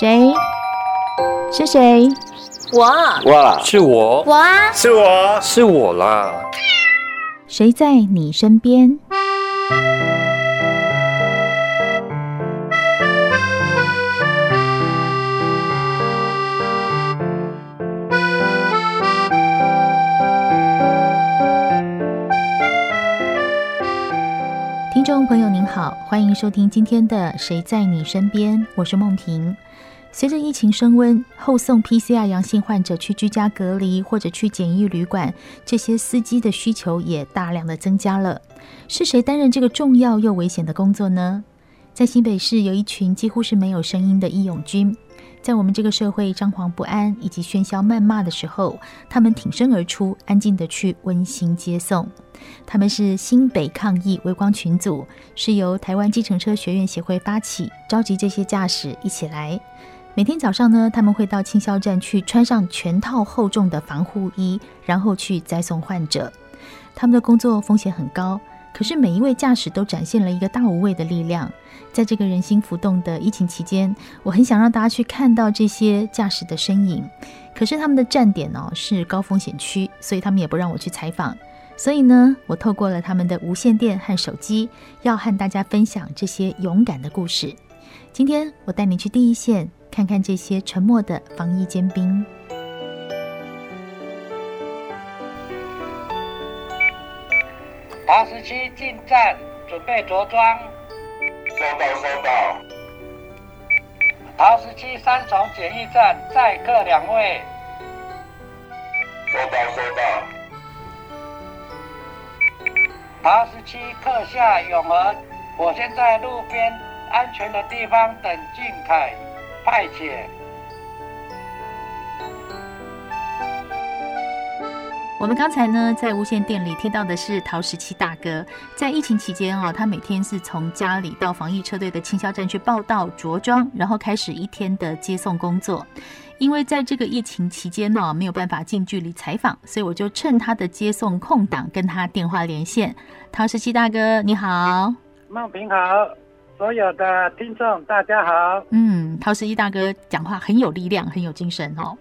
谁？是谁？我。哇，是我。我啊，是我，是我啦。谁在你身边？听众朋友您好，欢迎收听今天的《谁在你身边》，我是梦萍。随着疫情升温，后送 PCR 阳性患者去居家隔离或者去检疫旅馆，这些司机的需求也大量的增加了。是谁担任这个重要又危险的工作呢？在新北市有一群几乎是没有声音的义勇军，在我们这个社会张狂不安以及喧嚣谩骂的时候，他们挺身而出，安静的去温馨接送。他们是新北抗疫微光群组，是由台湾计程车学院协会发起，召集这些驾驶一起来。每天早上呢，他们会到清消站去穿上全套厚重的防护衣，然后去栽送患者。他们的工作风险很高，可是每一位驾驶都展现了一个大无畏的力量。在这个人心浮动的疫情期间，我很想让大家去看到这些驾驶的身影。可是他们的站点呢，是高风险区，所以他们也不让我去采访。所以呢，我透过了他们的无线电和手机，要和大家分享这些勇敢的故事。今天我带你去第一线。看看这些沉默的防疫尖兵。桃十七进站，准备着装。收到，收到。桃十七三重检疫站，载客两位。收到，收到。桃十七客下永和，我先在路边安全的地方等静凯。派遣。我们刚才呢，在无线电里听到的是陶十七大哥。在疫情期间啊，他每天是从家里到防疫车队的清消站去报道、着装，然后开始一天的接送工作。因为在这个疫情期间呢，没有办法近距离采访，所以我就趁他的接送空档跟他电话连线。陶十七大哥，你好。孟平好。所有的听众，大家好。嗯，陶十一大哥讲话很有力量，很有精神哦。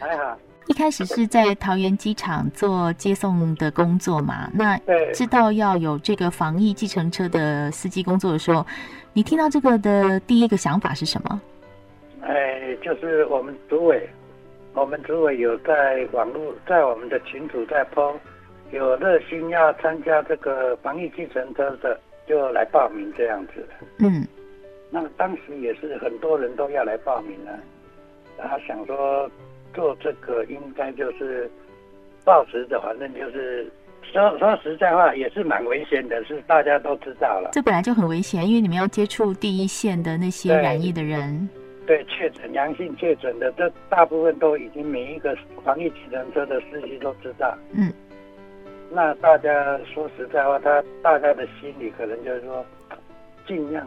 还好。一开始是在桃园机场做接送的工作嘛？那知道要有这个防疫计程车的司机工作的时候，你听到这个的第一个想法是什么？哎，就是我们组委，我们组委有在网络，在我们的群组在 po，有热心要参加这个防疫计程车的。就来报名这样子，嗯，那当时也是很多人都要来报名了，他想说做这个应该就是报时的，反正就是说说实在话也是蛮危险的，是大家都知道了。这本来就很危险，因为你们要接触第一线的那些染疫的人，对，确诊阳性确诊的，这大部分都已经每一个防疫计程车的司机都知道，嗯。那大家说实在话，他大家的心里可能就是说，尽量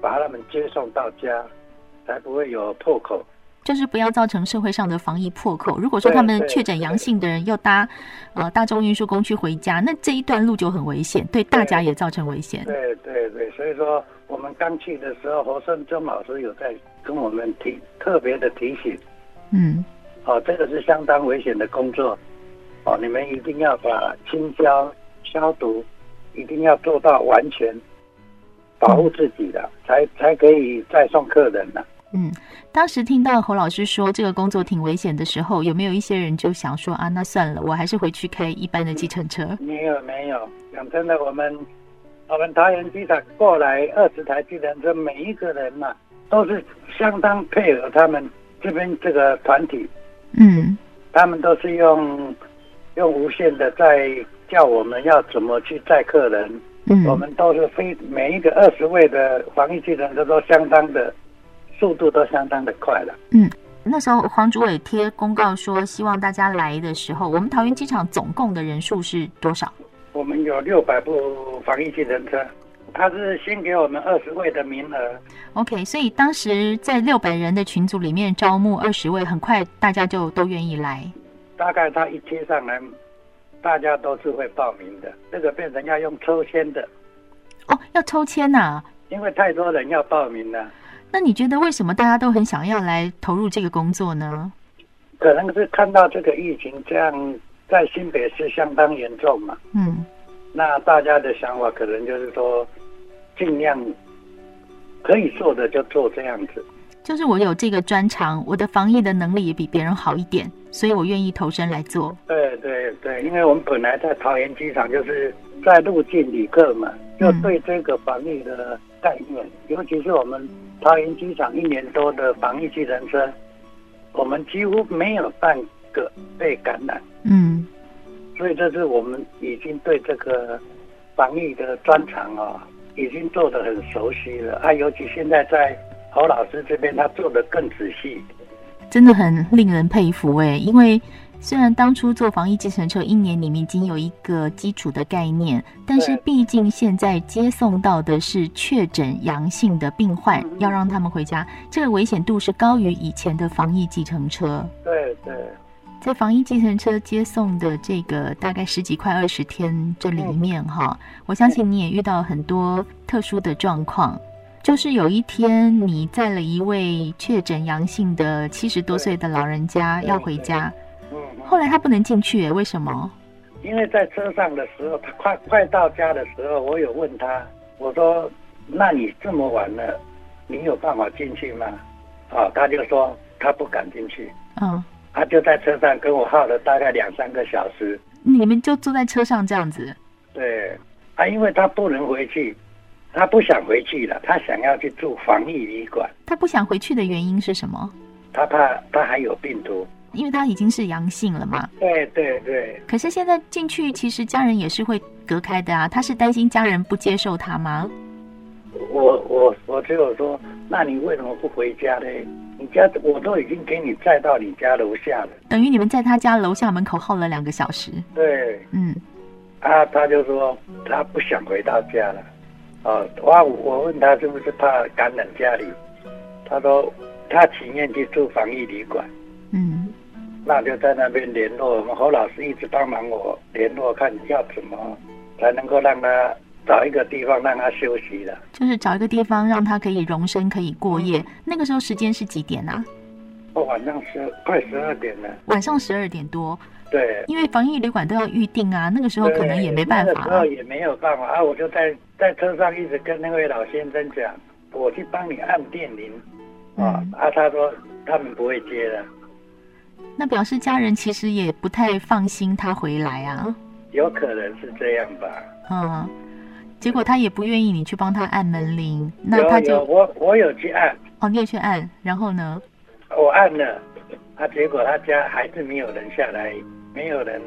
把他们接送到家，才不会有破口。就是不要造成社会上的防疫破口。如果说他们确诊阳性的人要搭呃大众运输工具回家，那这一段路就很危险，对大家也造成危险。对对对，所以说我们刚去的时候，侯胜忠老师有在跟我们提特别的提醒，嗯，哦，这个是相当危险的工作。哦，你们一定要把清消消毒，一定要做到完全保护自己的，才才可以再送客人呢。嗯，当时听到侯老师说这个工作挺危险的时候，有没有一些人就想说啊，那算了，我还是回去开一般的计程车？没有没有，讲真的，我们我们桃园机场过来二十台计程车，每一个人呐、啊、都是相当配合他们这边这个团体。嗯，他们都是用。用无线的在叫我们要怎么去载客人，嗯，我们都是非每一个二十位的防疫计程车都相当的速度都相当的快了。嗯，那时候黄主委贴公告说希望大家来的时候，我们桃园机场总共的人数是多少？我们有六百部防疫计程车，他是先给我们二十位的名额。OK，所以当时在六百人的群组里面招募二十位，很快大家就都愿意来。大概他一贴上来，大家都是会报名的。这个变成要用抽签的。哦，要抽签呐、啊？因为太多人要报名了。那你觉得为什么大家都很想要来投入这个工作呢？可能是看到这个疫情这样在新北市相当严重嘛。嗯。那大家的想法可能就是说，尽量可以做的就做这样子。就是我有这个专长，我的防疫的能力也比别人好一点，所以我愿意投身来做。对对对，因为我们本来在桃园机场就是在入境旅客嘛，就对这个防疫的概念，嗯、尤其是我们桃园机场一年多的防疫计程车，我们几乎没有半个被感染。嗯。所以这是我们已经对这个防疫的专长啊，已经做得很熟悉了啊。尤其现在在侯老师这边，他做的更仔细，真的很令人佩服哎。因为虽然当初做防疫计程车一年里面已经有一个基础的概念，但是毕竟现在接送到的是确诊阳性的病患，要让他们回家，这个危险度是高于以前的防疫计程车。对对。在防疫计程车接送的这个大概十几块二十天这里面哈，我相信你也遇到很多特殊的状况。就是有一天你载了一位确诊阳性的七十多岁的老人家要回家，后来他不能进去，为什么？因为在车上的时候，他快快到家的时候，我有问他，我说：“那你这么晚了，你有办法进去吗？”啊，他就说他不敢进去。嗯。他就在车上跟我耗了大概两三个小时。你们就坐在车上这样子？对，啊，因为他不能回去，他不想回去了，他想要去住防疫旅馆。他不想回去的原因是什么？他怕他还有病毒，因为他已经是阳性了嘛。对对对。可是现在进去，其实家人也是会隔开的啊。他是担心家人不接受他吗？我我我只有说，那你为什么不回家呢？你家我都已经给你载到你家楼下了，等于你们在他家楼下门口耗了两个小时。对，嗯，啊，他就说他不想回到家了，哦，我我问他是不是怕感染家里，他说他情愿去住防疫旅馆，嗯，那就在那边联络，我们侯老师一直帮忙我联络，看要怎么才能够让他。找一个地方让他休息的，就是找一个地方让他可以容身，可以过夜。那个时候时间是几点啊？哦，晚上十快十二点了。晚上十二点多。对，因为防疫旅馆都要预定啊，那个时候可能也没办法。那个时候也没有办法啊，我就在在车上一直跟那位老先生讲，我去帮你按电铃啊，嗯、啊，他说他们不会接的。那表示家人其实也不太放心他回来啊。有可能是这样吧。嗯。结果他也不愿意你去帮他按门铃，那他就我我有去按哦，你也去按，然后呢？我按了，他结果他家还是没有人下来，没有人，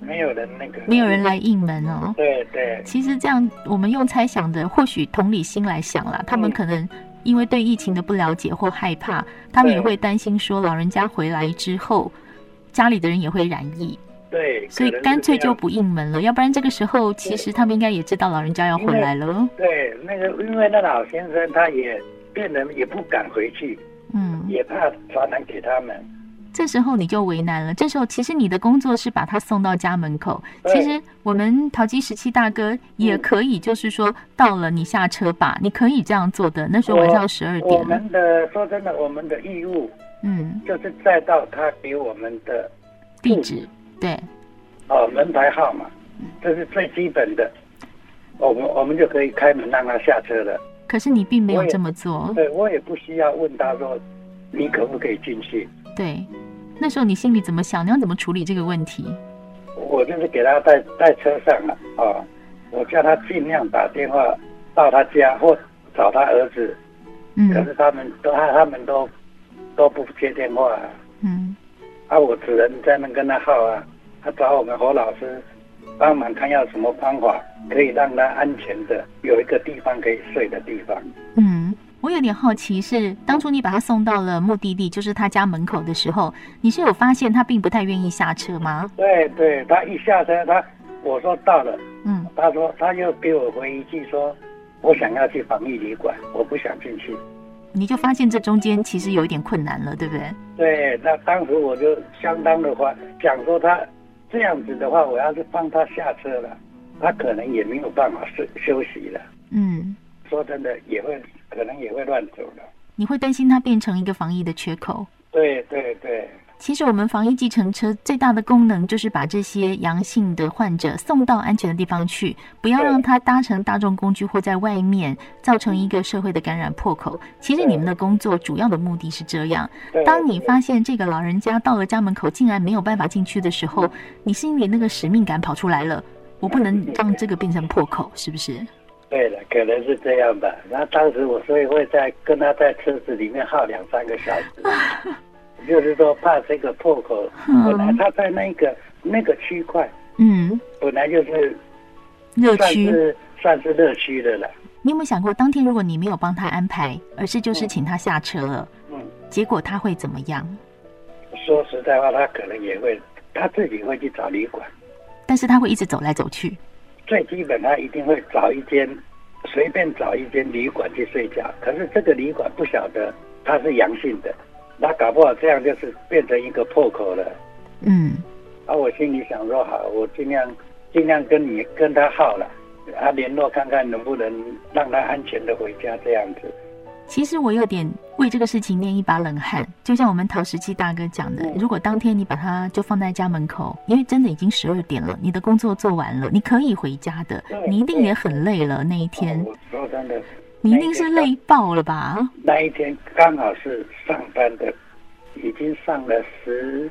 没有人那个，没有人来应门哦。对对。其实这样，我们用猜想的，或许同理心来想啦，他们可能因为对疫情的不了解或害怕，他们也会担心说，老人家回来之后，家里的人也会染疫。对，所以干脆就不应门了，要不然这个时候其实他们应该也知道老人家要回来了。对，那个因为那老先生他也病人也不敢回去，嗯，也怕传染给他们。这时候你就为难了。这时候其实你的工作是把他送到家门口。其实我们桃机十七大哥也可以，就是说到了你下车吧，你可以这样做的。那时候晚上十二点。我们的说真的，我们的义务，嗯，就是再到他给我们的地址。对，哦，门牌号码，这是最基本的，我们我们就可以开门让他下车了。可是你并没有这么做。对，我也不需要问他说，你可不可以进去？对，那时候你心里怎么想？你要怎么处理这个问题？我就是给他在在车上了啊、哦，我叫他尽量打电话到他家或找他儿子。嗯。可是他们都他他们都都不接电话。嗯。啊，我只能在那跟他耗啊，他找我们侯老师帮忙，看要什么方法可以让他安全的有一个地方可以睡的地方。嗯，我有点好奇是，是当初你把他送到了目的地，就是他家门口的时候，你是有发现他并不太愿意下车吗？对对，他一下车，他我说到了，嗯，他说他又给我回一句说，我想要去防疫旅馆，我不想进去。你就发现这中间其实有一点困难了，对不对？对，那当时我就相当的话想说，他这样子的话，我要是帮他下车了，他可能也没有办法休休息了。嗯，说真的也会可能也会乱走的。你会担心它变成一个防疫的缺口？对对对。其实我们防疫计程车最大的功能就是把这些阳性的患者送到安全的地方去，不要让他搭乘大众工具或在外面造成一个社会的感染破口。其实你们的工作主要的目的是这样。当你发现这个老人家到了家门口竟然没有办法进去的时候，你心里那个使命感跑出来了，我不能让这个变成破口，是不是？对的，可能是这样吧。然后当时我所以会在跟他在车子里面耗两三个小时。就是说，怕这个破口，本来他在那个那个区块，嗯，本来就是热区，算是热区的了。你有没有想过，当天如果你没有帮他安排，而是就是请他下车了，嗯，结果他会怎么样？说实在话，他可能也会他自己会去找旅馆，但是他会一直走来走去。最基本，他一定会找一间随便找一间旅馆去睡觉。可是这个旅馆不晓得他是阳性的。那搞不好这样就是变成一个破口了。嗯，啊，我心里想说好，我尽量尽量跟你跟他耗了，啊，联络看看能不能让他安全的回家这样子。其实我有点为这个事情捏一把冷汗，就像我们陶石器大哥讲的，如果当天你把它就放在家门口，因为真的已经十二点了，你的工作做完了，你可以回家的，你一定也很累了那一天。说真的。你一定是累爆了吧？那一天刚好是上班的，已经上了十、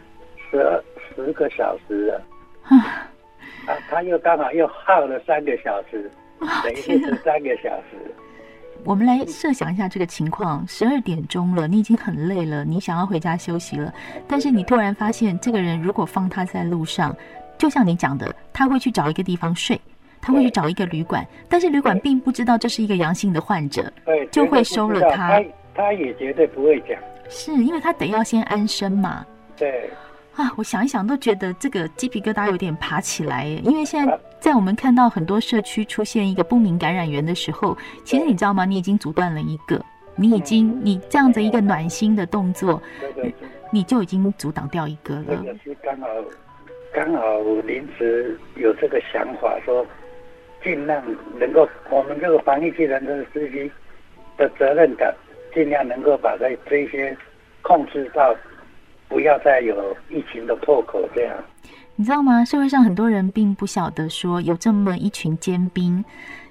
十二、十个小时了。啊，他又刚好又耗了三个小时，等于是十三个小时。我们来设想一下这个情况：十二点钟了，你已经很累了，你想要回家休息了，但是你突然发现，这个人如果放他在路上，就像你讲的，他会去找一个地方睡。他会去找一个旅馆，但是旅馆并不知道这是一个阳性的患者，对，就会收了他。他他也绝对不会讲，是因为他得要先安身嘛。对啊，我想一想都觉得这个鸡皮疙瘩有点爬起来耶。因为现在在我们看到很多社区出现一个不明感染源的时候，其实你知道吗？你已经阻断了一个，你已经你这样子一个暖心的动作，你就已经阻挡掉一个了。刚好刚好临时有这个想法说。尽量能够，我们这个防疫计程车司机的责任感，尽量能够把这这些控制到，不要再有疫情的破口。这样，你知道吗？社会上很多人并不晓得说有这么一群尖兵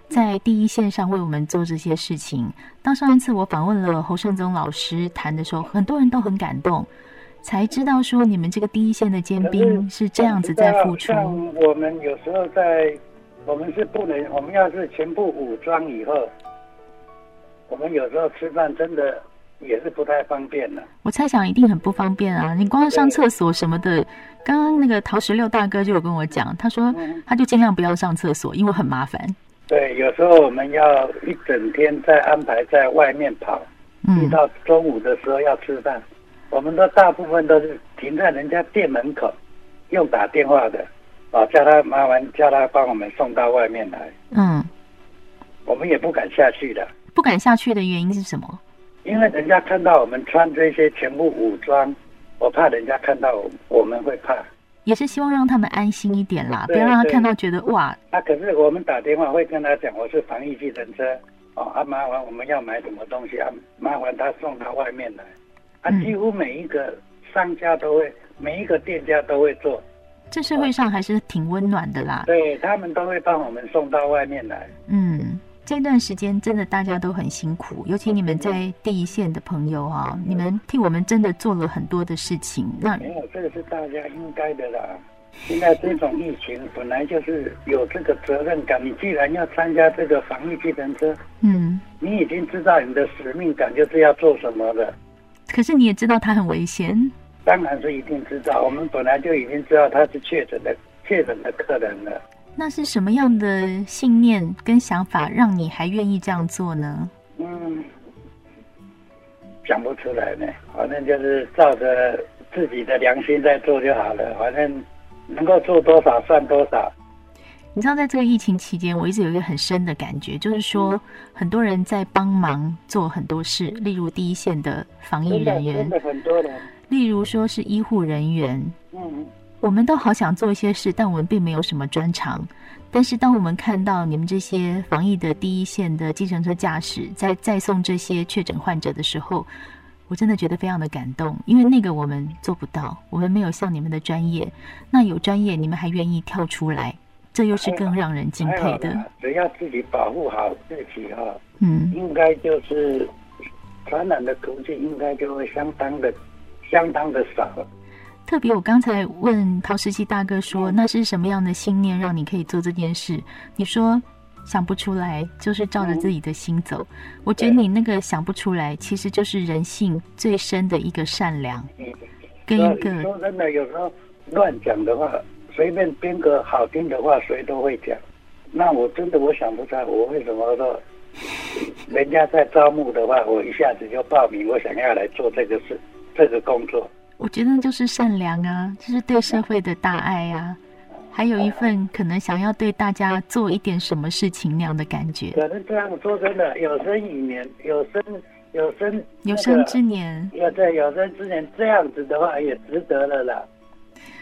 在第一线上为我们做这些事情。当上一次我访问了侯胜宗老师谈的时候，很多人都很感动，才知道说你们这个第一线的尖兵是这样子在付出。我们有时候在。我们是不能，我们要是全部武装以后，我们有时候吃饭真的也是不太方便的。我猜想一定很不方便啊！你光上厕所什么的，刚刚那个陶十六大哥就有跟我讲，他说他就尽量不要上厕所，因为很麻烦。对，有时候我们要一整天在安排在外面跑，嗯到中午的时候要吃饭，我们都大部分都是停在人家店门口，用打电话的。啊，叫他麻烦，叫他帮我们送到外面来。嗯，我们也不敢下去的。不敢下去的原因是什么？因为人家看到我们穿这些全部武装，我怕人家看到我们会怕。也是希望让他们安心一点啦，不要让他看到觉得哇。那、啊、可是我们打电话会跟他讲，我是防疫计程车。哦，啊，麻烦我们要买什么东西啊？麻烦他送到外面来。啊，几乎每一个商家都会，每一个店家都会做。这社会上还是挺温暖的啦。对，他们都会帮我们送到外面来。嗯，这段时间真的大家都很辛苦，尤其你们在第一线的朋友啊，你们替我们真的做了很多的事情。那没有，这个是大家应该的啦。现在这种疫情本来就是有这个责任感。你既然要参加这个防疫计程车，嗯，你已经知道你的使命感就是要做什么的。可是你也知道它很危险。当然是一定知道，我们本来就已经知道他是确诊的确诊的客人了。那是什么样的信念跟想法让你还愿意这样做呢？嗯，讲不出来呢，反正就是照着自己的良心在做就好了，反正能够做多少算多少。你知道，在这个疫情期间，我一直有一个很深的感觉，就是说很多人在帮忙做很多事，例如第一线的防疫人员。例如说是医护人员，嗯，我们都好想做一些事，但我们并没有什么专长。但是，当我们看到你们这些防疫的第一线的计程车驾驶在载送这些确诊患者的时候，我真的觉得非常的感动，因为那个我们做不到，我们没有像你们的专业。那有专业，你们还愿意跳出来，这又是更让人敬佩的。只要自己保护好自己哈，嗯，应该就是传染的途径应该就会相当的、相当的少。特别，我刚才问陶石溪大哥说，那是什么样的信念让你可以做这件事？你说想不出来，就是照着自己的心走。我觉得你那个想不出来，其实就是人性最深的一个善良，跟一个说真的，有时候乱讲的话，随便编个好听的话，谁都会讲。那我真的我想不出来，我为什么说人家在招募的话，我一下子就报名，我想要来做这个事，这个工作。我觉得就是善良啊，就是对社会的大爱啊，还有一份可能想要对大家做一点什么事情那样的感觉。可能这样说真的，有生以年，有生有生有生之年，要在有生之年这样子的话也值得了啦。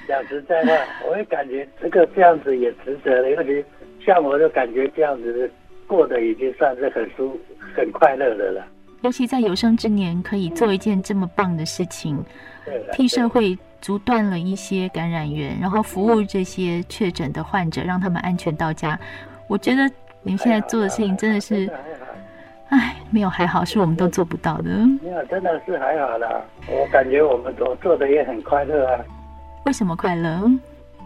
讲实在话，我也感觉这个这样子也值得了，尤其像我就感觉这样子过得已经算是很舒很快乐的了。尤其在有生之年可以做一件这么棒的事情。替社会阻断了一些感染源，然后服务这些确诊的患者，让他们安全到家。我觉得你们现在做的事情真的是，哎，没有还好，是我们都做不到的。没有，真的是还好啦。我感觉我们做做的也很快乐啊。为什么快乐？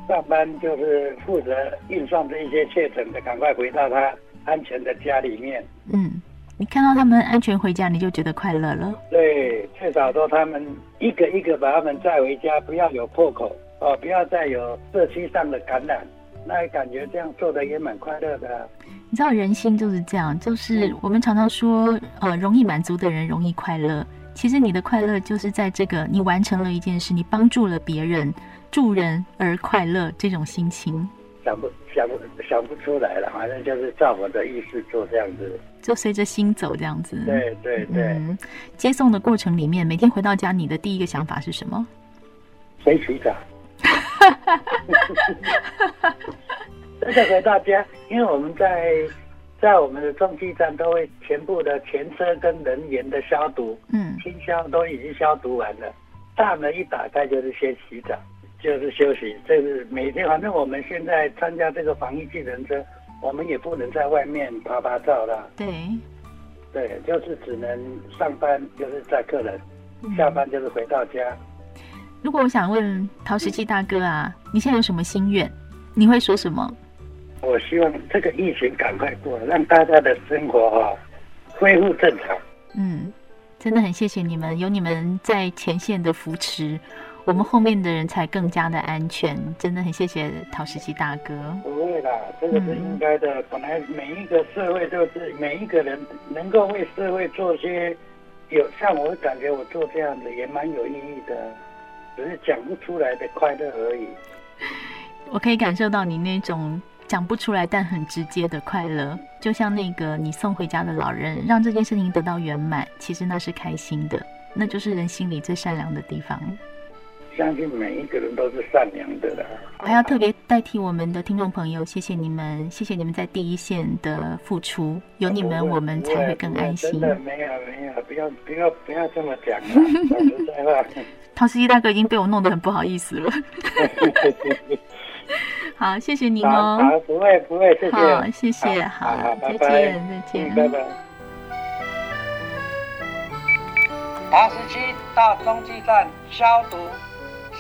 上班就是负责运送这一些确诊的，赶快回到他安全的家里面。嗯。你看到他们安全回家，你就觉得快乐了。对，至少说他们一个一个把他们载回家，不要有破口哦，不要再有社区上的感染，那感觉这样做的也蛮快乐的啊。你知道人心就是这样，就是我们常常说，呃，容易满足的人容易快乐。其实你的快乐就是在这个，你完成了一件事，你帮助了别人，助人而快乐这种心情。想不想不想不出来了，反正就是照我的意思做这样子，就随着心走这样子。对对对、嗯。接送的过程里面，每天回到家，你的第一个想法是什么？先洗澡。真的回到家，因为我们在在我们的中继站都会全部的前车跟人员的消毒，嗯，清消都已经消毒完了，大门一打开就是先洗澡。就是休息，这是每天。反正我们现在参加这个防疫计程车，我们也不能在外面拍拍照了。对，对，就是只能上班就是载客人，嗯，下班就是回到家。如果我想问陶石溪大哥啊，你现在有什么心愿？你会说什么？我希望这个疫情赶快过，让大家的生活哈恢复正常。嗯，真的很谢谢你们，有你们在前线的扶持。我们后面的人才更加的安全，真的很谢谢陶石溪大哥。不会啦，这个是应该的。嗯、本来每一个社会都是每一个人能够为社会做些有，像我感觉我做这样子也蛮有意义的，只是讲不出来的快乐而已。我可以感受到你那种讲不出来但很直接的快乐，就像那个你送回家的老人，让这件事情得到圆满，其实那是开心的，那就是人心里最善良的地方。相信每一个人都是善良的啦。我还要特别代替我们的听众朋友，谢谢你们，谢谢你们在第一线的付出，有你们我们才会更安心。真的没有没有，不要不要不要这么讲实在话。陶司机大哥已经被我弄得很不好意思了。好，谢谢您哦。好，不会不会，谢谢。好，谢谢，好，好，再见，再见，拜拜。陶石溪到中继站消毒。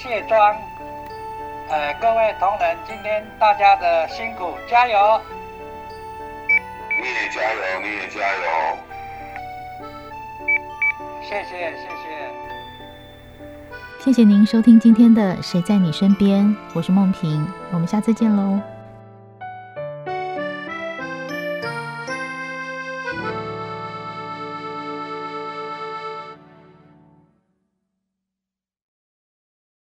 卸妆，呃，各位同仁，今天大家的辛苦，加油！你也加油，你也加油！谢谢，谢谢。谢谢您收听今天的《谁在你身边》，我是梦萍，我们下次见喽。